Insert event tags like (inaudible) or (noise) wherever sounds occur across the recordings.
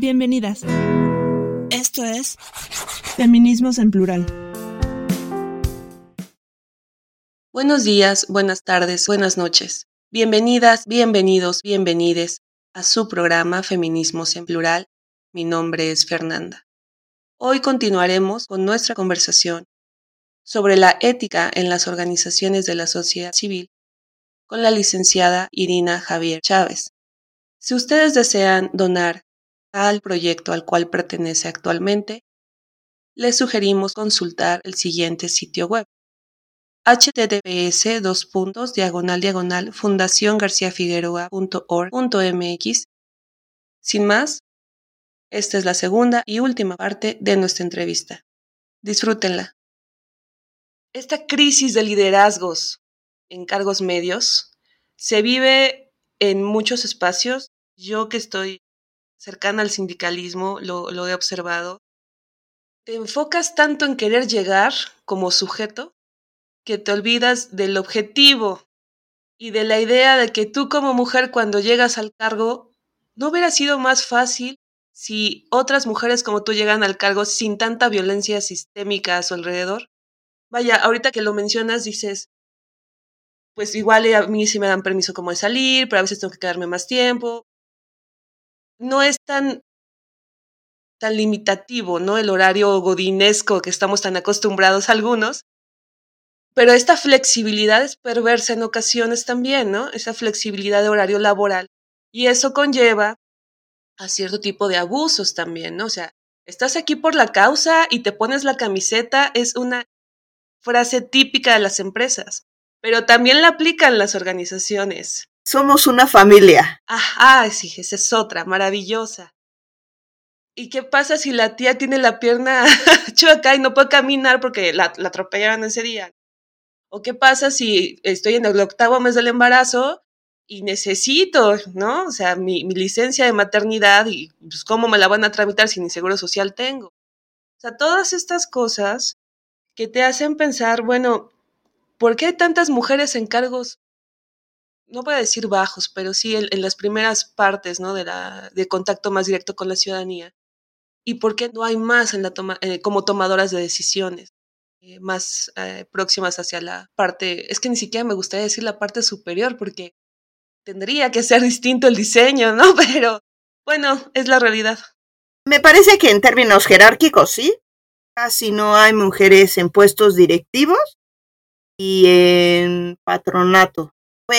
Bienvenidas. Esto es Feminismos en Plural. Buenos días, buenas tardes, buenas noches. Bienvenidas, bienvenidos, bienvenides a su programa Feminismos en Plural. Mi nombre es Fernanda. Hoy continuaremos con nuestra conversación sobre la ética en las organizaciones de la sociedad civil con la licenciada Irina Javier Chávez. Si ustedes desean donar al proyecto al cual pertenece actualmente, les sugerimos consultar el siguiente sitio web https dos puntos diagonal diagonal fundaciongarciafigueroa.org.mx. Sin más, esta es la segunda y última parte de nuestra entrevista. Disfrútenla. Esta crisis de liderazgos en cargos medios se vive en muchos espacios. Yo que estoy cercana al sindicalismo lo, lo he observado. Te enfocas tanto en querer llegar como sujeto que te olvidas del objetivo y de la idea de que tú como mujer cuando llegas al cargo, ¿no hubiera sido más fácil si otras mujeres como tú llegan al cargo sin tanta violencia sistémica a su alrededor? Vaya, ahorita que lo mencionas dices, pues igual a mí sí me dan permiso como de salir, pero a veces tengo que quedarme más tiempo. No es tan tan limitativo, ¿no? El horario godinesco que estamos tan acostumbrados algunos. Pero esta flexibilidad es perversa en ocasiones también, ¿no? Esa flexibilidad de horario laboral. Y eso conlleva a cierto tipo de abusos también, ¿no? O sea, estás aquí por la causa y te pones la camiseta, es una frase típica de las empresas, pero también la aplican las organizaciones. Somos una familia. Ah, sí, esa es otra, maravillosa. ¿Y qué pasa si la tía tiene la pierna (laughs) chueca y no puede caminar porque la, la atropellaron ese día? ¿O qué pasa si estoy en el octavo mes del embarazo y necesito, ¿no? O sea, mi, mi licencia de maternidad y pues cómo me la van a tramitar si ni seguro social tengo. O sea, todas estas cosas que te hacen pensar, bueno, ¿por qué hay tantas mujeres en cargos, no voy a decir bajos, pero sí en, las primeras partes, ¿no? De, la, de contacto más directo con la ciudadanía. ¿Y por qué no hay más en la toma, eh, como tomadoras de decisiones? Eh, más eh, próximas hacia la parte, es que ni siquiera me gustaría decir la parte superior porque tendría que ser distinto el diseño, ¿no? (laughs) Pero bueno, es la realidad. Me parece que en términos jerárquicos sí, casi no hay mujeres en puestos directivos y en patronato.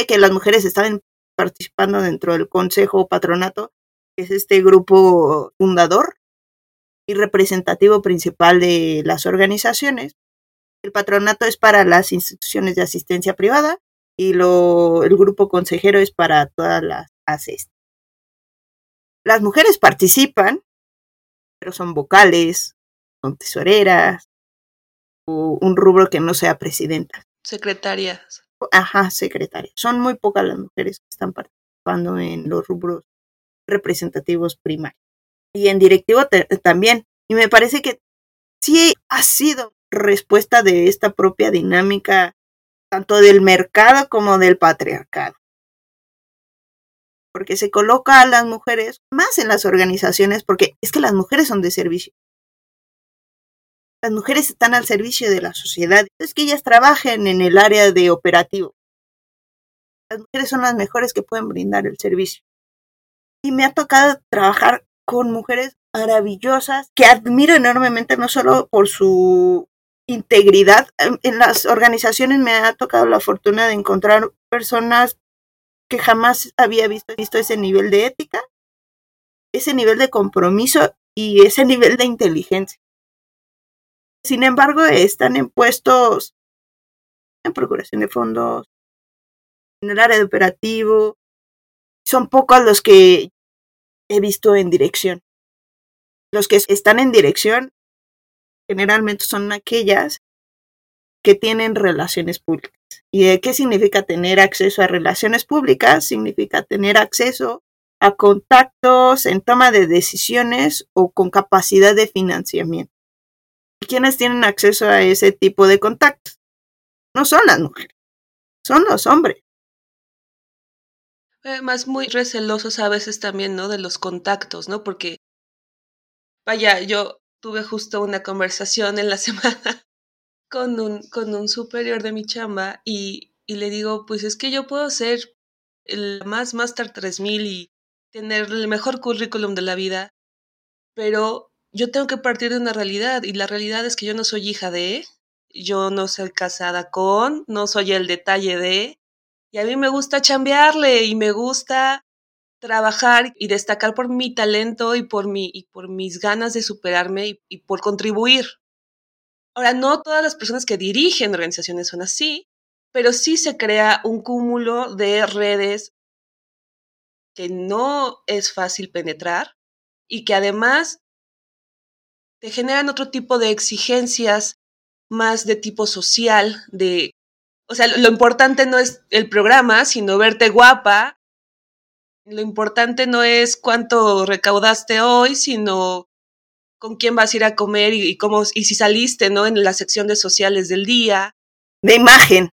Que las mujeres estaban participando dentro del consejo patronato, que es este grupo fundador y representativo principal de las organizaciones, el patronato es para las instituciones de asistencia privada y lo, el grupo consejero es para todas las ACES. Las mujeres participan, pero son vocales, son tesoreras, o un rubro que no sea presidenta. Secretarias. Ajá, secretarias. Son muy pocas las mujeres que están participando en los rubros representativos primarios. Y en directivo también. Y me parece que sí ha sido respuesta de esta propia dinámica tanto del mercado como del patriarcado. Porque se coloca a las mujeres más en las organizaciones, porque es que las mujeres son de servicio. Las mujeres están al servicio de la sociedad. Es que ellas trabajen en el área de operativo. Las mujeres son las mejores que pueden brindar el servicio. Y me ha tocado trabajar con mujeres maravillosas que admiro enormemente, no solo por su integridad. En las organizaciones me ha tocado la fortuna de encontrar personas que jamás había visto, visto ese nivel de ética, ese nivel de compromiso y ese nivel de inteligencia. Sin embargo, están en puestos en procuración de fondos, en el área de operativo. Son pocos los que he visto en dirección. Los que están en dirección generalmente son aquellas que tienen relaciones públicas. ¿Y qué significa tener acceso a relaciones públicas? Significa tener acceso a contactos en toma de decisiones o con capacidad de financiamiento. ¿Y quiénes tienen acceso a ese tipo de contactos? No son las mujeres, son los hombres. Además, muy recelosos a veces también, ¿no? De los contactos, ¿no? Porque Vaya, yo tuve justo una conversación en la semana (laughs) con un, con un superior de mi chamba y, y le digo, pues es que yo puedo ser el más Master 3000 y tener el mejor currículum de la vida, pero yo tengo que partir de una realidad y la realidad es que yo no soy hija de, yo no soy casada con, no soy el detalle de, y a mí me gusta chambearle y me gusta trabajar y destacar por mi talento y por, mi, y por mis ganas de superarme y, y por contribuir. Ahora, no todas las personas que dirigen organizaciones son así, pero sí se crea un cúmulo de redes que no es fácil penetrar y que además te generan otro tipo de exigencias más de tipo social, de, o sea, lo importante no es el programa, sino verte guapa. Lo importante no es cuánto recaudaste hoy, sino con quién vas a ir a comer y, cómo, y si saliste, ¿no? En la sección de sociales del día. De imagen.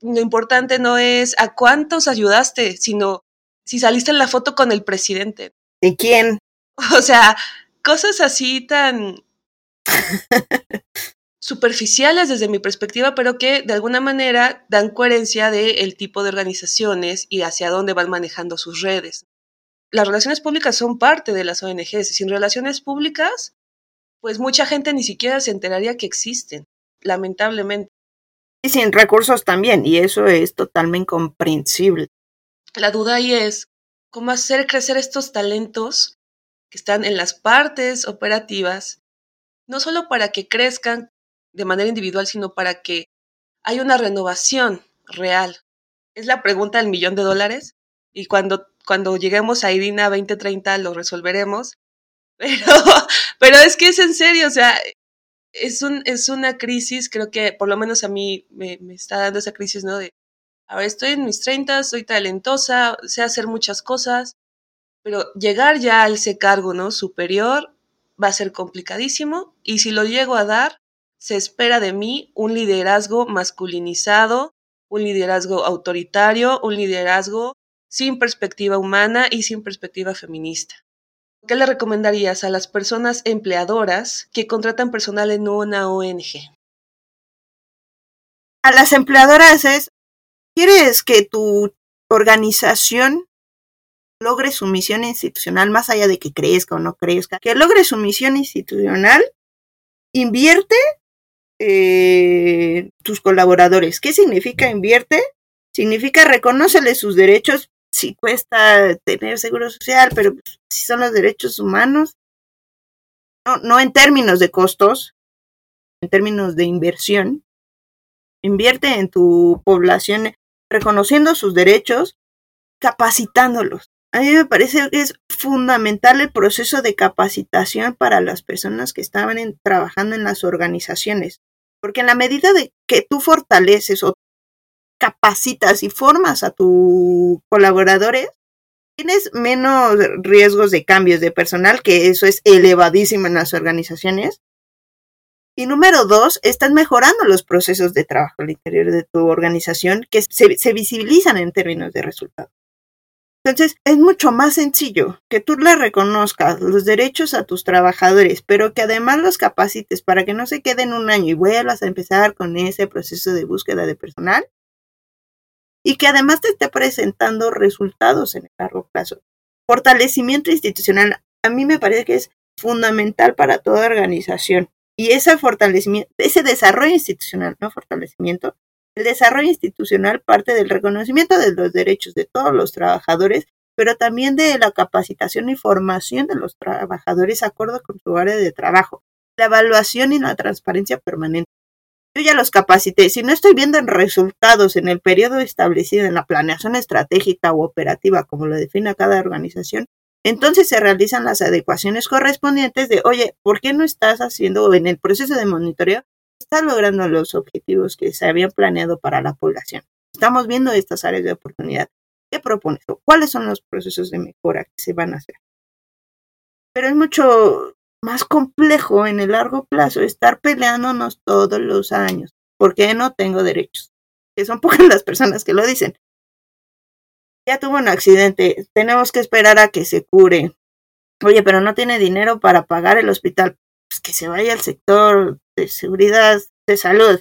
Lo importante no es a cuántos ayudaste, sino si saliste en la foto con el presidente. ¿De quién? (laughs) O sea, cosas así tan superficiales desde mi perspectiva, pero que de alguna manera dan coherencia del tipo de organizaciones y hacia dónde van manejando sus redes. Las relaciones públicas son parte de las ONGs. Sin relaciones públicas, pues mucha gente ni siquiera se enteraría que existen, lamentablemente. Y sin recursos también, y eso es totalmente comprensible. La duda ahí es cómo hacer crecer estos talentos que están en las partes operativas, no solo para que crezcan de manera individual, sino para que haya una renovación real. Es la pregunta del millón de dólares y cuando, cuando lleguemos a Irina 2030 lo resolveremos. (laughs) Pero, pero es que es en serio, o sea, es, un, es una crisis, creo que por lo menos a mí me, está dando esa crisis, ¿no? De, a ver, estoy en mis 30, soy talentosa, sé hacer muchas cosas, pero llegar ya a ese cargo, ¿no? Superior va a ser complicadísimo y si lo llego a dar, se espera de mí un liderazgo masculinizado, un liderazgo autoritario, un liderazgo sin perspectiva humana y sin perspectiva feminista. ¿Qué le recomendarías a las personas empleadoras que contratan personal en una ONG? A las empleadoras es, ¿quieres que tu organización logre su misión institucional más allá de que crezca o no crezca? Que logre su misión institucional, invierte eh, tus colaboradores. ¿Qué significa invierte? Significa reconocele sus derechos si cuesta tener seguro social, pero si son los derechos humanos, no, no en términos de costos, en términos de inversión. Invierte en tu población reconociendo sus derechos, capacitándolos. A mí me parece que es fundamental el proceso de capacitación para las personas que estaban trabajando en las organizaciones. Porque en la medida de que tú fortaleces o capacitas y formas a tus colaboradores, tienes menos riesgos de cambios de personal, que eso es elevadísimo en las organizaciones. Y número dos, están mejorando los procesos de trabajo al interior de tu organización que se, se visibilizan en términos de resultados. Entonces, es mucho más sencillo que tú le reconozcas los derechos a tus trabajadores, pero que además los capacites para que no se queden un año y vuelvas a empezar con ese proceso de búsqueda de personal, y que además te esté presentando resultados en el largo plazo. Fortalecimiento institucional, a mí me parece que es fundamental para toda organización. Y ese fortalecimiento, ese desarrollo institucional, no fortalecimiento, el desarrollo institucional parte del reconocimiento de los derechos de todos los trabajadores, pero también de la capacitación y formación de los trabajadores acuerdo con su área de trabajo, la evaluación y la transparencia permanente. Yo ya los capacité. Si no estoy viendo resultados en el periodo establecido en la planeación estratégica u operativa, como lo define cada organización, entonces se realizan las adecuaciones correspondientes de, oye, ¿por qué no estás haciendo en el proceso de monitoreo está logrando los objetivos que se habían planeado para la población. Estamos viendo estas áreas de oportunidad. ¿Qué propones? ¿Cuáles son los procesos de mejora que se van a hacer? Pero es mucho más complejo en el largo plazo estar peleándonos todos los años. porque no tengo derechos? Que son (laughs) pocas las personas que lo dicen. Ya tuvo un accidente, tenemos que esperar a que se cure. Oye, pero no tiene dinero para pagar el hospital. Pues que se vaya al sector de seguridad de salud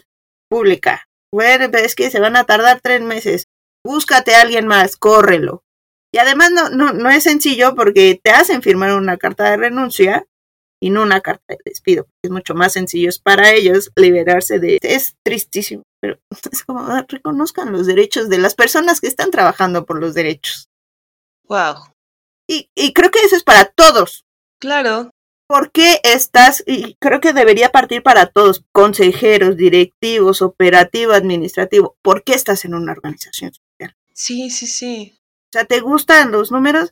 pública. Bueno, es que se van a tardar tres meses. Búscate a alguien más, córrelo. Y además no, no, no es sencillo porque te hacen firmar una carta de renuncia y no una carta de despido. Es mucho más sencillo para ellos liberarse de... Es tristísimo, pero (laughs) es como ah, reconozcan los derechos de las personas que están trabajando por los derechos. Wow. Y, y creo que eso es para todos. Claro. ¿Por qué estás, y creo que debería partir para todos, consejeros, directivos, operativo, administrativo, ¿por qué estás en una organización social? Sí, sí, sí. O sea, ¿te gustan los números?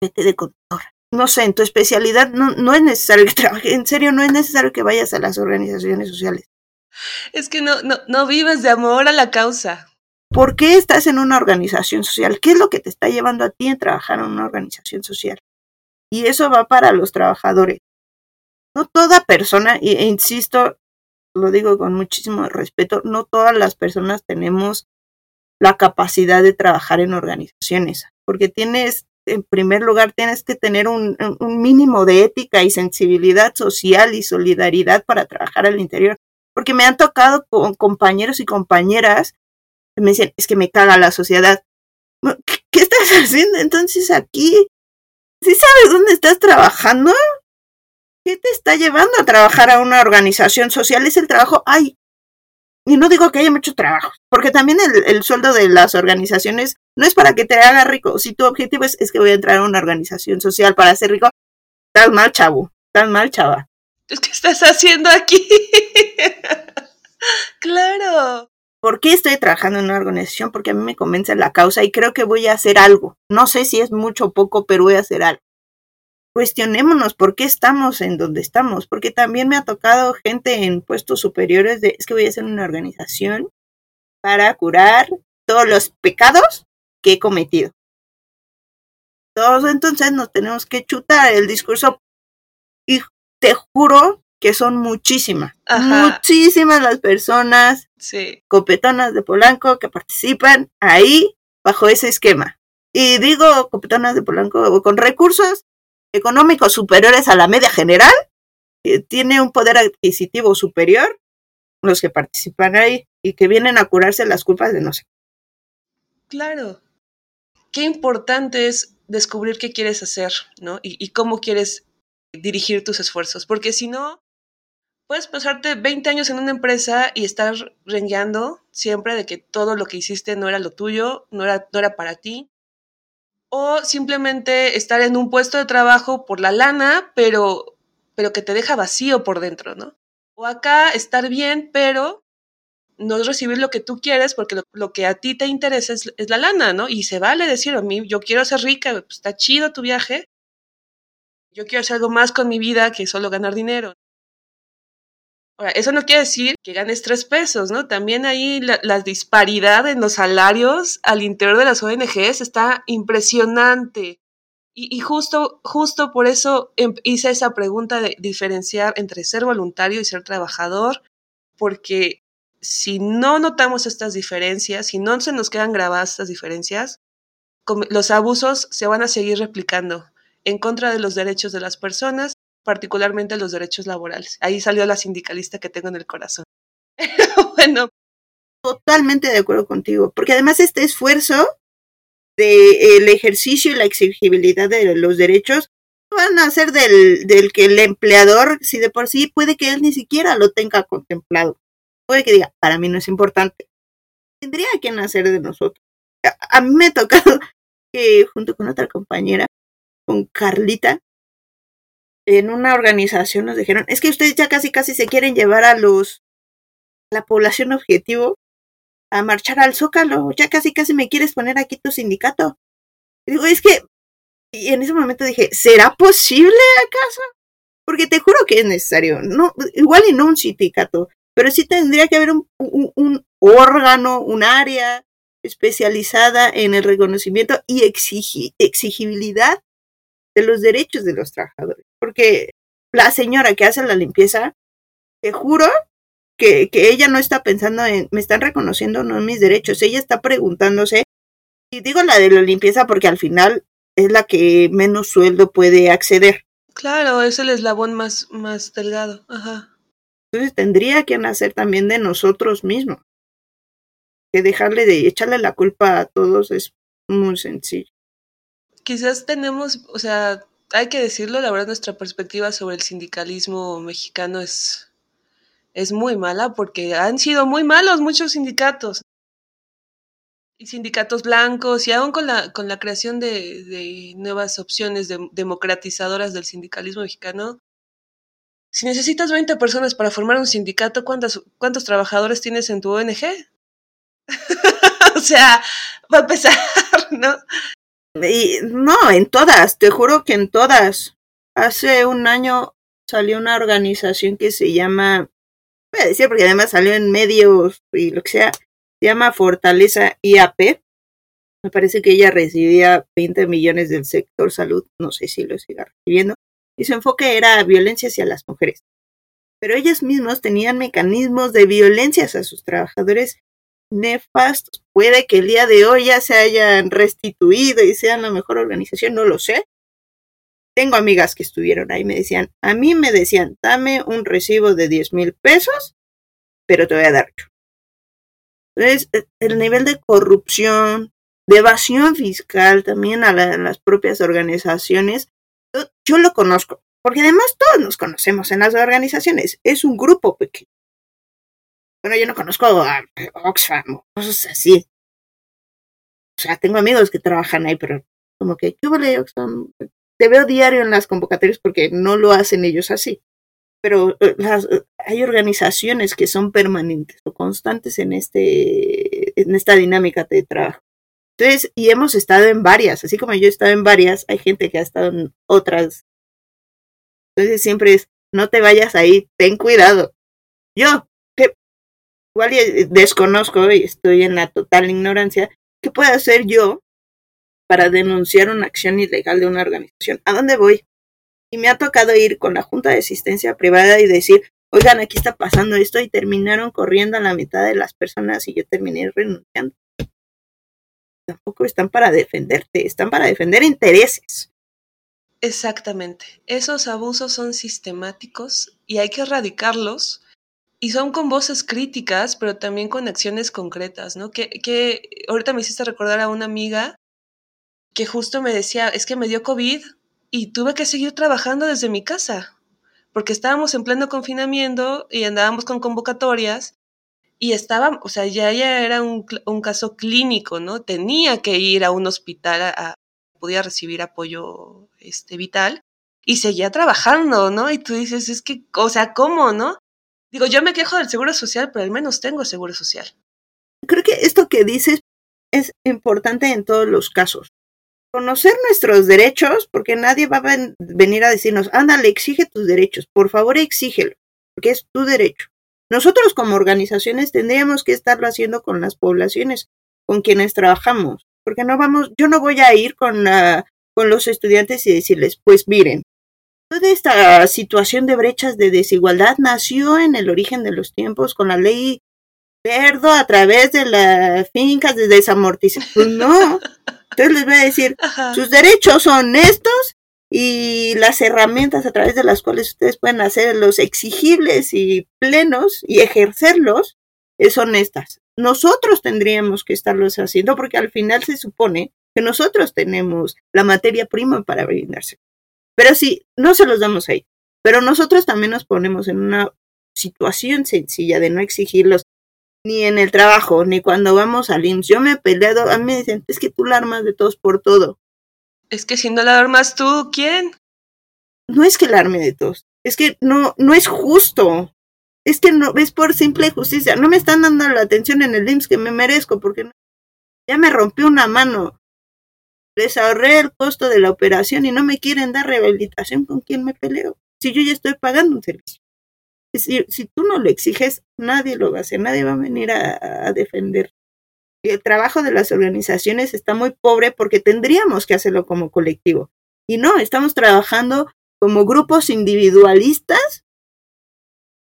Vete de contador. No sé, en tu especialidad no, no es necesario que trabajes, en serio, no es necesario que vayas a las organizaciones sociales. Es que no, no, no vives de amor a la causa. ¿Por qué estás en una organización social? ¿Qué es lo que te está llevando a ti a trabajar en una organización social? Y eso va para los trabajadores. No toda persona, e insisto, lo digo con muchísimo respeto, no todas las personas tenemos la capacidad de trabajar en organizaciones, porque tienes, en primer lugar, tienes que tener un, un mínimo de ética y sensibilidad social y solidaridad para trabajar al interior, porque me han tocado con compañeros y compañeras que me dicen, es que me caga la sociedad. ¿Qué, qué estás (laughs) haciendo entonces aquí? ¿Sí sabes dónde estás trabajando? ¿Qué te está llevando a trabajar a una organización social? Es el trabajo, ay, y no digo que haya mucho trabajo, porque también el, el, sueldo de las organizaciones no es para que te haga rico. Si tu objetivo es, es que voy a entrar a una organización social para ser rico, estás mal, chavo, estás mal, chava. ¿Qué estás haciendo aquí? (laughs) claro. ¿Por qué estoy trabajando en una organización? Porque a mí me convence la causa y creo que voy a hacer algo. No sé si es mucho o poco, pero voy a hacer algo cuestionémonos por qué estamos en donde estamos, porque también me ha tocado gente en puestos superiores de, es que voy a hacer una organización para curar todos los pecados que he cometido. Todos entonces nos tenemos que chutar el discurso y te juro que son muchísimas, Ajá. muchísimas las personas sí. copetonas de Polanco que participan ahí bajo ese esquema. Y digo copetonas de Polanco con recursos económicos superiores a la media general, tiene un poder adquisitivo superior, los que participan ahí y que vienen a curarse las culpas de no sé. Claro. Qué importante es descubrir qué quieres hacer, ¿no? Y, y cómo quieres dirigir tus esfuerzos, porque si no, puedes pasarte 20 años en una empresa y estar rengueando siempre de que todo lo que hiciste no era lo tuyo, no era, para ti, o simplemente estar en un puesto de trabajo por la lana, pero, pero que te deja vacío por dentro, ¿no? O acá estar bien, pero no recibir lo que tú quieres porque lo, que a ti te interesa es, es, la lana, ¿no? Y se vale decir a mí, yo quiero ser rica, pues está chido tu viaje, yo quiero hacer algo más con mi vida que solo ganar dinero. Eso no quiere decir que ganes tres pesos, ¿no? También ahí la, la, disparidad en los salarios al interior de las ONGs está impresionante. Y, y justo, justo por eso hice esa pregunta de diferenciar entre ser voluntario y ser trabajador, porque si no notamos estas diferencias, si no se nos quedan grabadas estas diferencias, los abusos se van a seguir replicando en contra de los derechos de las personas particularmente los derechos laborales. Ahí salió la sindicalista que tengo en el corazón. (laughs) bueno. Totalmente de acuerdo contigo, porque además este esfuerzo de el ejercicio y la exigibilidad de los derechos van a ser del, del que el empleador, si de por sí puede que él ni siquiera lo tenga contemplado. Puede que diga, para mí no es importante. Tendría que nacer de nosotros. A, a mí me ha tocado que junto con otra compañera, con Carlita, en una organización nos dijeron, es que ustedes ya casi casi se quieren llevar a los, la población objetivo a marchar al zócalo, ya casi casi me quieres poner aquí tu sindicato. Digo, es que, y en ese momento dije, ¿será posible acaso? Porque te juro que es necesario, no, igual y no un sindicato, pero sí tendría que haber un, un, órgano, un área especializada en el reconocimiento y exigi, exigibilidad de los derechos de los trabajadores. Porque la señora que hace la limpieza, te juro que, que ella no está pensando en, me están reconociendo no mis derechos, ella está preguntándose, y digo la de la limpieza porque al final es la que menos sueldo puede acceder. Claro, es el eslabón más, más delgado. Ajá. Entonces tendría que nacer también de nosotros mismos. Que dejarle de echarle la culpa a todos es muy sencillo. Quizás tenemos, o sea, hay que decirlo, la verdad nuestra perspectiva sobre el sindicalismo mexicano es, es muy mala porque han sido muy malos muchos sindicatos. Y sindicatos blancos y aún con la, con la creación de, de nuevas opciones democratizadoras del sindicalismo mexicano, si necesitas 20 personas para formar un sindicato, ¿cuántos, cuántos trabajadores tienes en tu ONG? (laughs) o sea, va a empezar, (laughs) ¿no? Y, no, en todas, te juro que en todas. Hace un año salió una organización que se llama, voy a decir porque además salió en medios y lo que sea, se llama Fortaleza IAP. Me parece que ella recibía 20 millones del sector salud, no sé si lo siga recibiendo y su enfoque era violencia hacia las mujeres. Pero ellos mismos tenían mecanismos de violencia hacia sus trabajadores nefastos. Puede que el día de hoy ya se hayan restituido y sean la mejor organización, no lo sé. Tengo amigas que estuvieron ahí, me decían, a mí me decían, dame un recibo de 10 mil pesos, pero te voy a dar yo. Entonces, e, el nivel de corrupción, de evasión fiscal también a las propias organizaciones yo lo conozco, porque además todos nos conocemos en las organizaciones, es un grupo pequeño. Bueno, yo no conozco a Oxfam o cosas así. O sea, tengo amigos que trabajan ahí, pero como que, ¿qué vale Oxfam? Te veo diario en las convocatorias porque no lo hacen ellos así. Pero eh, las, hay organizaciones que son permanentes o constantes en, este, en esta dinámica de trabajo. Entonces, y hemos estado en varias, así como yo he estado en varias, hay gente que ha estado en otras. Entonces siempre es, no te vayas ahí, ten cuidado. Yo, igual desconozco y estoy en la total ignorancia, ¿qué puedo hacer yo para denunciar una acción ilegal de una organización? ¿A dónde voy? Y me ha tocado ir con la Junta de Asistencia Privada y decir, oigan, aquí está pasando esto y terminaron corriendo a la mitad de las personas y yo terminé renunciando tampoco están para defenderte, están para defender intereses. Exactamente. Esos abusos son sistemáticos y hay que erradicarlos. Y son con voces críticas, pero también con acciones concretas, ¿no? Que, que ahorita me hiciste recordar a una amiga que justo me decía, es que me dio COVID y tuve que seguir trabajando desde mi casa, porque estábamos en pleno confinamiento y andábamos con convocatorias y estaba, o sea, ya, ya era un, un, caso clínico, ¿no? Tenía que ir a un hospital, a, podía recibir apoyo este, vital y seguía trabajando, ¿no? Y tú dices, es que, o sea, ¿cómo, no? Digo, yo me quejo del seguro social, pero al menos tengo seguro social. Creo que esto que dices es importante en todos los casos. Conocer nuestros derechos, porque nadie va a venir a decirnos, ándale, exige tus derechos, por favor exígelo, porque es tu derecho. Nosotros como organizaciones tendríamos que estarlo haciendo con las poblaciones con quienes trabajamos, porque no vamos, yo no voy a ir con, con los estudiantes y decirles, pues miren, toda esta situación de brechas de desigualdad nació en el origen de los tiempos con la ley Verdo a través de las fincas de desamortización. Pues no. Entonces les voy a decir, (laughs) sus derechos son estos y las herramientas a través de las cuales ustedes pueden hacerlos exigibles y plenos y ejercerlos son estas. Nosotros tendríamos que estarlos haciendo porque al final se supone que nosotros tenemos la materia prima para brindarse. Pero sí, no se los damos ahí. Pero nosotros también nos ponemos en una situación sencilla de no exigirlos ni en el trabajo, ni cuando vamos al IMSS. Yo me he peleado, a mí me dicen, es que tú la armas de todos por todo. Es que si no la armas tú, ¿quién? No es que la arme de todos. Es que no, no es justo. Es que no, es por simple justicia. No me están dando la atención en el IMSS que me merezco porque ya me rompió una mano. Les ahorré el costo de la operación y no me quieren dar rehabilitación con quien me peleo. Si yo ya estoy pagando un servicio. Si, si tú no lo exiges, nadie lo va a hacer, nadie va a venir a defender el trabajo de las organizaciones está muy pobre porque tendríamos que hacerlo como colectivo. Y no, estamos trabajando como grupos individualistas,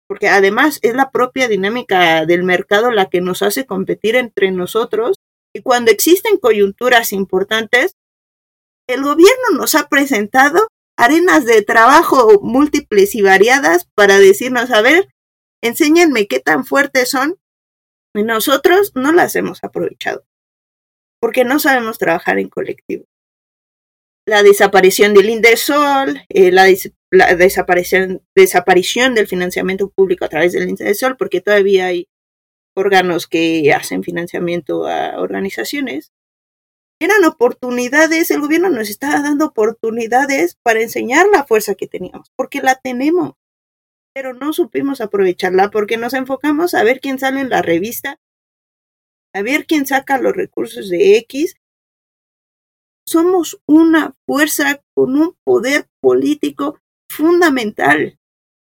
porque además es la propia dinámica del mercado la que nos hace competir entre nosotros. Y cuando existen coyunturas importantes, el gobierno nos ha presentado arenas de trabajo múltiples y variadas para decirnos, a ver, enséñenme qué tan fuertes son. Y nosotros no las hemos aprovechado, porque no sabemos trabajar en colectivo. La desaparición del Indesol, eh, la, desaparición, desaparición del financiamiento público a través del Indesol, porque todavía hay órganos que hacen financiamiento a organizaciones, eran oportunidades, el gobierno nos estaba dando oportunidades para enseñar la fuerza que teníamos, porque la tenemos, pero no supimos aprovecharla porque nos enfocamos a ver quién sale en la revista, a ver quién saca los recursos de X. Somos una fuerza con un poder político fundamental.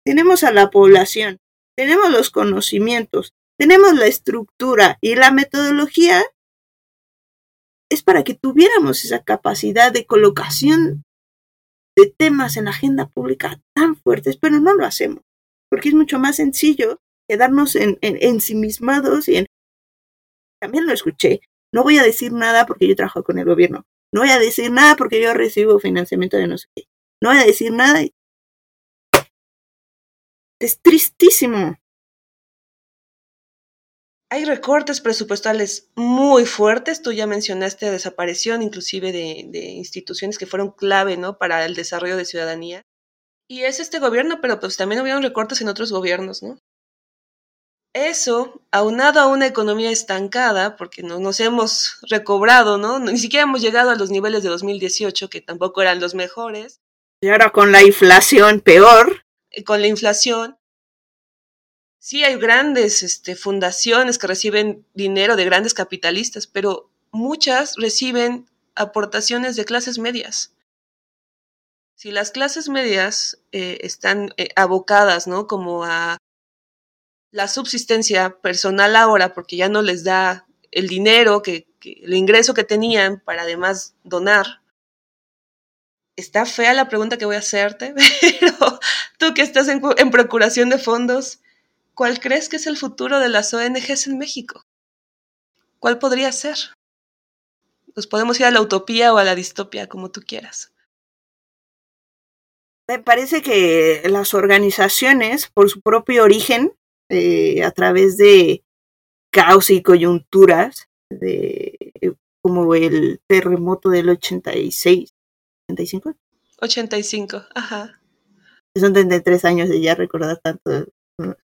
Tenemos a la población, tenemos los conocimientos, tenemos la estructura y la metodología es para que tuviéramos esa capacidad de colocación de temas en la agenda pública tan fuertes, pero no lo hacemos, porque es mucho más sencillo quedarnos en, en, ensimismados y en... También lo escuché, no voy a decir nada porque yo trabajo con el gobierno, no voy a decir nada porque yo recibo financiamiento de no sé qué, no voy a decir nada. Es tristísimo hay recortes presupuestales muy fuertes. Tú ya mencionaste desaparición inclusive de, de, instituciones que fueron clave ¿no? para el desarrollo de ciudadanía. Y es este gobierno, pero pues también hubieron recortes en otros gobiernos, ¿no? Eso, aunado a una economía estancada, porque no nos hemos recobrado, ¿no? Ni siquiera hemos llegado a los niveles de 2018, que tampoco eran los mejores. Y ahora con la inflación peor. Con la inflación, sí hay grandes este, fundaciones que reciben dinero de grandes capitalistas, pero muchas reciben aportaciones de clases medias. Si las clases medias eh, están eh, abocadas, ¿no? Como a la subsistencia personal ahora, porque ya no les da el dinero, que, que el ingreso que tenían para además donar, está fea la pregunta que voy a hacerte, (laughs) pero tú que estás en, en procuración de fondos, ¿Cuál crees que es el futuro de las ONGs en México? ¿Cuál podría ser? Nos podemos ir a la utopía o a la distopia, como tú quieras. Me parece que las organizaciones, por su propio origen, eh, a través de caos y coyunturas, de, como el terremoto del 86, 85. 85, ajá. Son 33 años de ya recordar tanto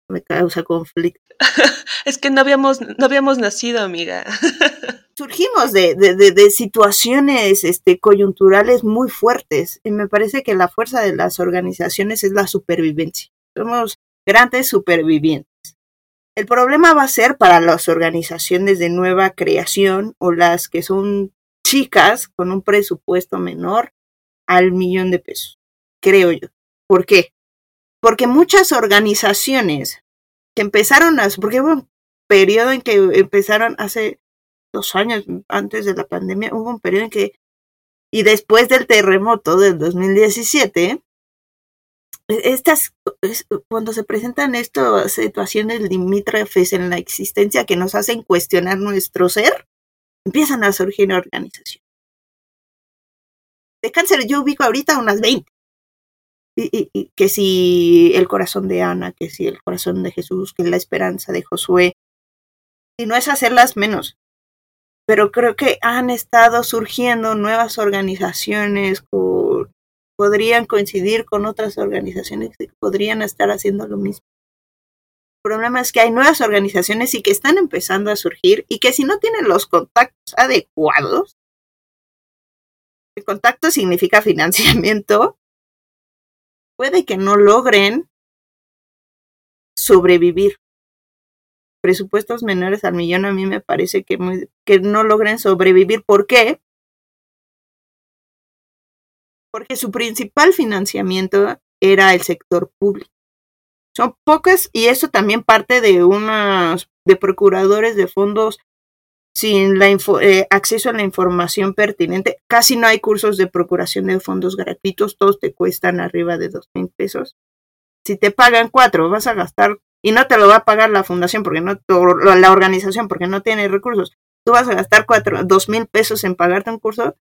me causa conflicto. (laughs) es que no habíamos, no habíamos nacido, amiga. (laughs) Surgimos de, de, de, situaciones este, coyunturales muy fuertes y me parece que la fuerza de las organizaciones es la supervivencia. Somos grandes supervivientes. El problema va a ser para las organizaciones de nueva creación o las que son chicas con un presupuesto menor al millón de pesos, creo yo. ¿Por qué? Porque muchas organizaciones que empezaron a, porque hubo un periodo en que empezaron hace dos años antes de la pandemia, hubo un periodo en que, y después del terremoto del 2017, estas, cuando se presentan estas situaciones limítrofes en la existencia que nos hacen cuestionar nuestro ser, empiezan a surgir organizaciones. De cáncer yo ubico ahorita unas 20 que si el corazón de Ana, que si el corazón de Jesús, que la esperanza de Josué. Y no es hacerlas menos, pero creo que han estado surgiendo nuevas organizaciones podrían coincidir con otras organizaciones que podrían estar haciendo lo mismo. El problema es que hay nuevas organizaciones y que están empezando a surgir y que si no tienen los contactos adecuados, el contacto significa (laughs) financiamiento, puede que no logren sobrevivir. Presupuestos menores al millón a mí me parece que, que no logren sobrevivir. ¿Por qué? Porque su principal financiamiento era el sector público. Son pocas y eso también parte de unas de procuradores de fondos sin la eh, acceso a la información pertinente. Casi no hay cursos de procuración de fondos gratuitos, todos te cuestan arriba de dos mil pesos. Si te pagan cuatro, vas a gastar, y no te lo va a pagar la fundación porque no, la organización porque no tiene recursos. Tú vas a gastar cuatro, dos mil pesos en pagarte un curso.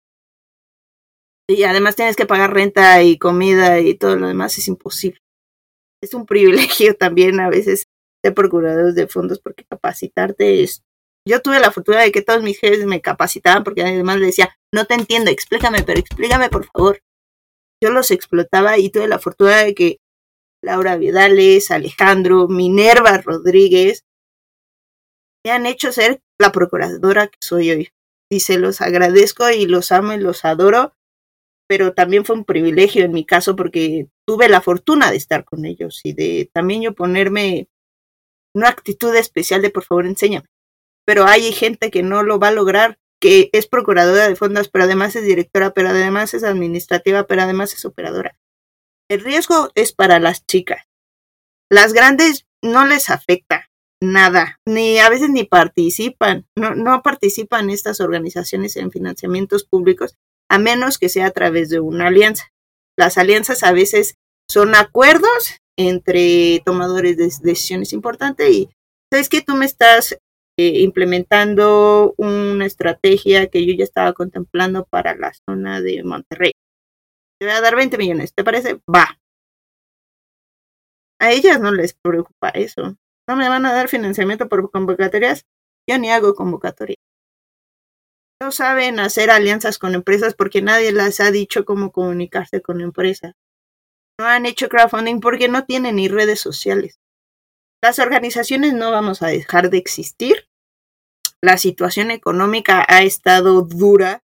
y además tienes que pagar renta y comida y todo lo demás, es imposible. Es un (laughs) privilegio también a veces ser procuradores de fondos porque capacitarte es... Yo tuve la fortuna de que todos mis jefes me capacitaban porque además le decía, no te entiendo, explícame, pero explícame por favor. Yo los explotaba y tuve la fortuna de que Laura Vidales, Alejandro, Minerva Rodríguez, me han hecho ser la procuradora que soy hoy. Y se los agradezco y los amo y los adoro, pero también fue un privilegio en mi caso porque tuve la fortuna de estar con ellos y de también yo ponerme una actitud especial de por favor enséñame. Pero hay gente que no lo va a lograr, que es procuradora de fondos, pero además es directora, pero además es administrativa, pero además es operadora. El riesgo es para las chicas. Las grandes no les afecta nada, ni a veces ni participan, no, no participan estas organizaciones en financiamientos públicos, a menos que sea a través de una alianza. Las alianzas a veces son acuerdos entre tomadores de decisiones importantes y sabes que tú me estás implementando una estrategia que yo ya estaba contemplando para la zona de Monterrey. Te voy a dar 20 millones, ¿te parece? Va. A ellas no les preocupa eso. No me van a dar financiamiento por convocatorias. Yo ni hago convocatoria. No saben hacer alianzas con empresas porque nadie les ha dicho cómo comunicarse con empresas. No han hecho crowdfunding porque no tienen ni redes sociales. Las organizaciones no vamos a dejar de existir. La situación económica ha estado dura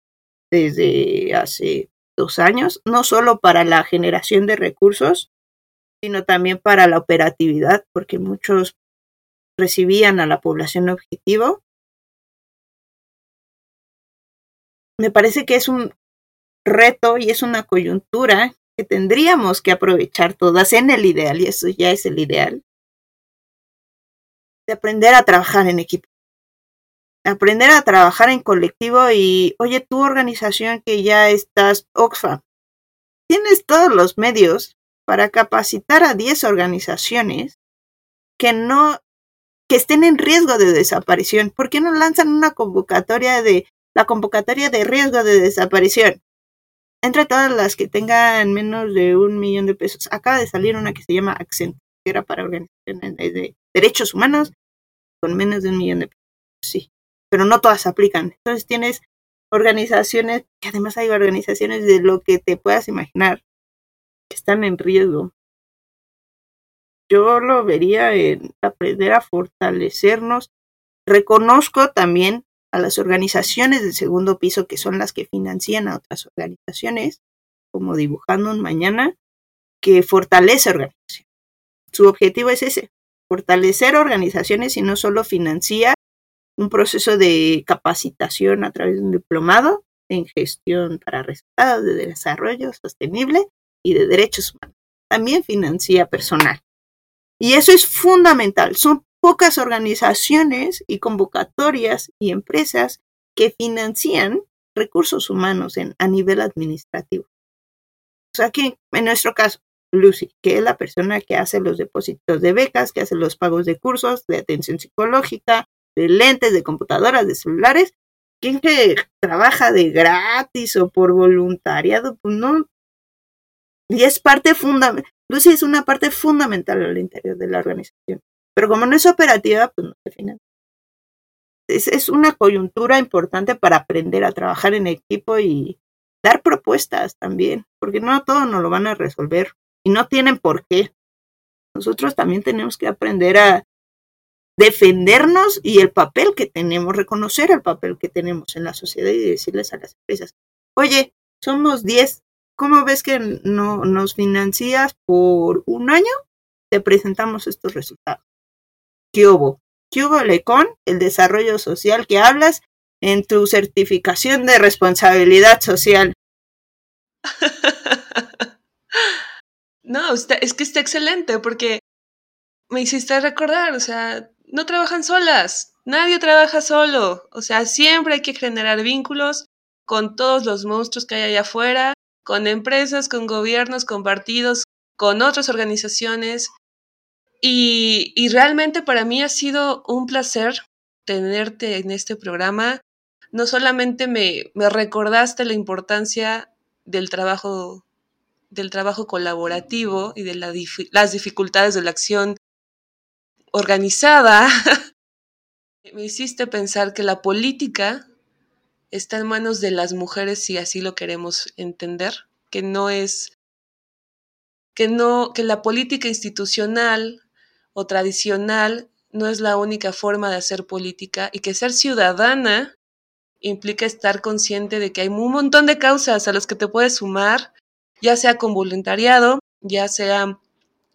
desde hace dos años, no solo para la generación de recursos, sino también para la operatividad, porque muchos recibían a la población objetivo. Me parece que es un reto y es una coyuntura que tendríamos que aprovechar todas en el ideal, y eso ya es el ideal, de aprender a trabajar en equipo. Aprender a trabajar en colectivo y, oye, tu organización que ya estás, Oxfam, tienes todos los medios para capacitar a 10 organizaciones que no, que estén en riesgo de desaparición. ¿Por qué no lanzan una convocatoria de, la convocatoria de riesgo de desaparición? entre todas las que tengan menos de un millón de pesos. Acaba de salir una que se llama Accent, que era para organizaciones de derechos humanos con menos de un millón de pesos. Sí, pero no todas aplican. Entonces tienes organizaciones, que además hay organizaciones de lo que te puedas imaginar, que están en riesgo. Yo lo vería en aprender a fortalecernos. Reconozco también a las organizaciones del segundo piso, que son las que financian a otras organizaciones, como Dibujando un Mañana, que fortalece organizaciones. Su objetivo es ese, fortalecer organizaciones y no solo financia un proceso de capacitación a través de un diplomado en gestión para resultados de desarrollo sostenible y de derechos humanos. También financia personal. Y eso es fundamental. Son pocas organizaciones y convocatorias y empresas que financian recursos humanos en, a nivel administrativo. O sea que en nuestro caso, Lucy, que es la persona que hace los depósitos de becas, que hace los pagos de cursos, de atención psicológica, de lentes, de computadoras, de celulares, quien que trabaja de gratis o por voluntariado, pues no. Y es parte fundamental. Lucy es una parte fundamental al interior de la organización. Pero como no es operativa, pues no se financia. Es, es una coyuntura importante para aprender a trabajar en equipo y dar propuestas también, porque no todo nos lo van a resolver y no tienen por qué. Nosotros también tenemos que aprender a defendernos y el papel que tenemos, reconocer el papel que tenemos en la sociedad y decirles a las empresas, oye, somos 10, ¿cómo ves que no nos financias por un año? Te presentamos estos resultados. ¿Qué hubo? ¿Qué hubo con el desarrollo social que hablas en tu certificación de responsabilidad social? (laughs) no, es que está excelente porque me hiciste recordar, o sea, no trabajan solas, nadie trabaja solo, o sea, siempre hay que generar vínculos con todos los monstruos que hay allá afuera, con empresas, con gobiernos, con partidos, con otras organizaciones, y, realmente para mí ha sido un placer tenerte en este programa. No solamente me, me recordaste la importancia del trabajo del trabajo colaborativo y de las dificultades de la acción organizada, (laughs) me hiciste pensar que la política está en manos de las mujeres si así lo queremos entender, que no es que no que la política institucional o tradicional no es la única forma de hacer política y que ser ciudadana implica estar consciente de que hay un montón de causas a las que te puedes sumar, ya sea con voluntariado, ya sea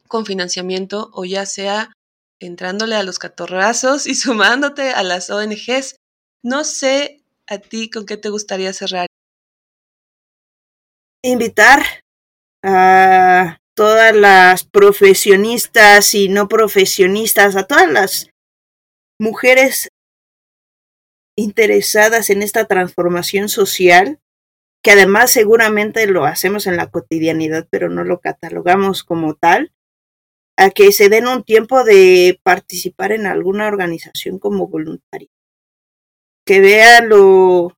con financiamiento o ya sea entrándole a los catorrazos y (laughs) sumándote a las ONGs. No sé a ti con qué te gustaría cerrar. Invitar a todas las profesionistas y no profesionistas, a todas las mujeres interesadas en esta transformación social, que además seguramente lo hacemos en la cotidianidad, pero no lo catalogamos como tal, a que se den un tiempo de participar en alguna organización como voluntario. Que vean lo,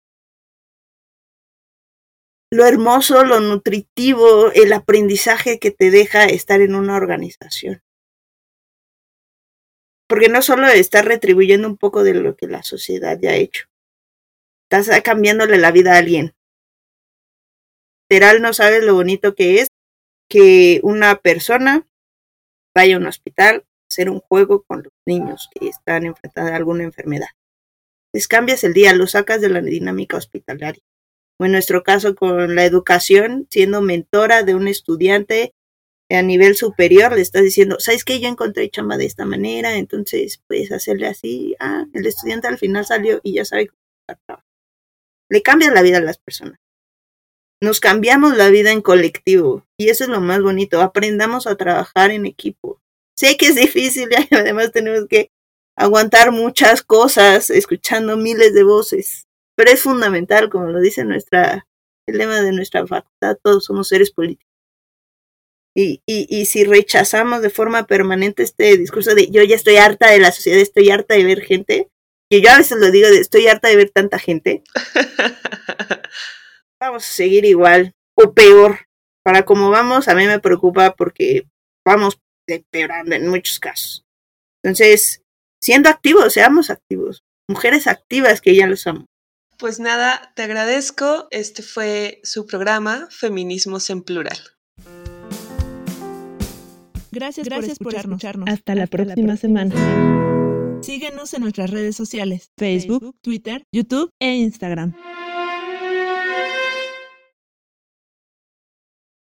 lo hermoso, lo nutritivo, el aprendizaje que te deja estar en una organización. Porque no solo estás retribuyendo un poco de lo que la sociedad ya ha hecho, estás cambiándole la vida a alguien. Literal, no sabes lo bonito que es que una persona vaya a un hospital a hacer un juego con los niños que están enfrentados a alguna enfermedad. Les cambias el día, lo sacas de la dinámica hospitalaria. O en nuestro caso con la educación, siendo mentora de un estudiante a nivel superior, le estás diciendo, ¿sabes qué? Yo encontré chamba de esta manera, entonces puedes hacerle así. Ah, el estudiante al final salió y ya sabe cómo Le cambias la vida a las personas. Nos cambiamos la vida en colectivo y eso es lo más bonito. Aprendamos a trabajar en equipo. Sé que es difícil (laughs) y además tenemos que aguantar muchas cosas escuchando miles de voces, pero es fundamental, como lo dice nuestra, el lema de nuestra facultad, todos somos seres políticos. Y, y, y si rechazamos de forma permanente este discurso de yo ya estoy harta de la sociedad, estoy harta de ver gente, que yo a veces lo digo de estoy harta de ver tanta gente, (laughs) vamos a seguir igual o peor. Para como vamos, a mí me preocupa porque vamos empeorando en muchos casos. Entonces, siendo activos, seamos activos. Mujeres activas que ya lo somos. Pues nada, te agradezco. Este fue su programa Feminismos en Plural. Gracias, Gracias por, escucharnos. Hasta, la, próxima semana. Síguenos en nuestras redes sociales, Facebook, Twitter, YouTube e Instagram.